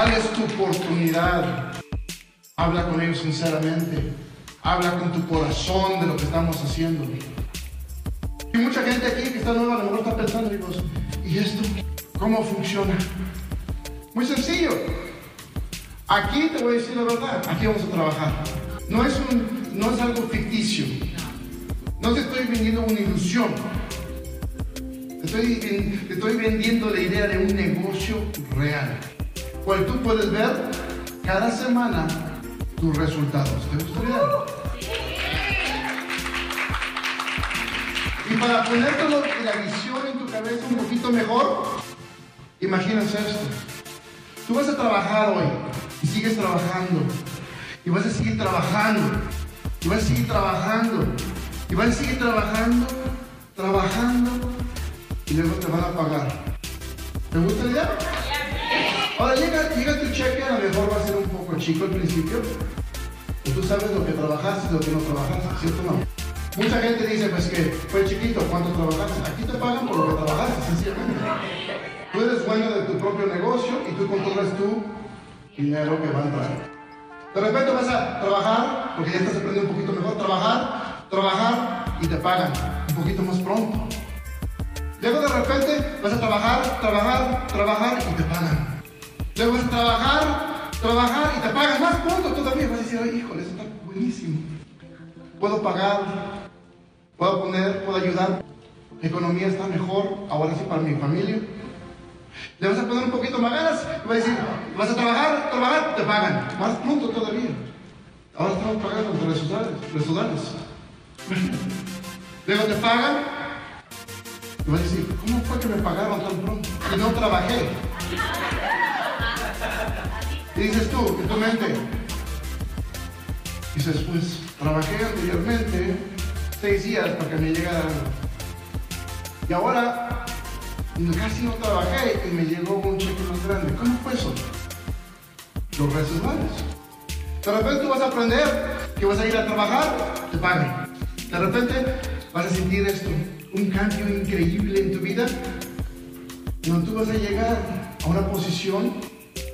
Dales tu oportunidad. Habla con ellos sinceramente. Habla con tu corazón de lo que estamos haciendo. Y mucha gente aquí que está nueva a lo mejor está pensando, amigos, ¿y esto cómo funciona? Muy sencillo. Aquí te voy a decir la verdad, aquí vamos a trabajar. No es, no es algo ficticio. No te estoy vendiendo una ilusión. Te estoy, te estoy vendiendo la idea de un negocio real. Cual tú puedes ver cada semana tus resultados. ¿Te gustaría? Y para ponértelo la visión en tu cabeza un poquito mejor, imagínense esto. Tú vas a trabajar hoy y sigues trabajando. Y vas a seguir trabajando. Y vas a seguir trabajando. Y vas a seguir trabajando, trabajando. Y luego te van a pagar. ¿Te gusta la idea? Ahora llega, llega tu cheque, a lo mejor va a ser un poco chico al principio. Y tú sabes lo que trabajaste lo que no trabajaste, ¿cierto o no? Mucha gente dice, pues que fue chiquito, ¿cuánto trabajaste? Aquí te pagan por lo que trabajaste, sencillamente. Tú eres dueño de tu propio negocio y tú controlas tu dinero que va a entrar. De repente vas a trabajar, porque ya estás aprendiendo un poquito mejor, trabajar, trabajar y te pagan un poquito más pronto. Luego de repente vas a trabajar, trabajar, trabajar y trabajar, trabajar y te pagan más pronto todavía. Vas a decir, ay, híjole, eso está buenísimo. Puedo pagar, puedo poner, puedo ayudar. La economía está mejor, ahora sí para mi familia. Le vas a poner un poquito más ganas y vas a decir, vas a trabajar, trabajar, te pagan. Más pronto todavía. Ahora estamos pagando entre resudales. Luego te pagan y vas a decir, ¿cómo fue que me pagaron tan pronto? Y no trabajé. Dices tú, en tu mente, dices, pues trabajé anteriormente seis días para que me llegara Y ahora casi no trabajé y me llegó un cheque más grande. ¿Cómo fue eso? Los residuales. De repente tú vas a aprender que vas a ir a trabajar, te pagan. De repente vas a sentir esto, un cambio increíble en tu vida, donde tú vas a llegar a una posición,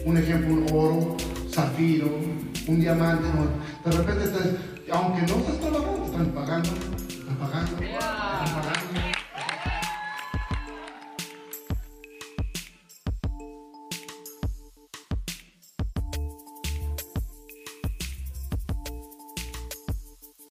un ejemplo, un oro, zafiro, un diamante, de repente estás, aunque no estás trabajando.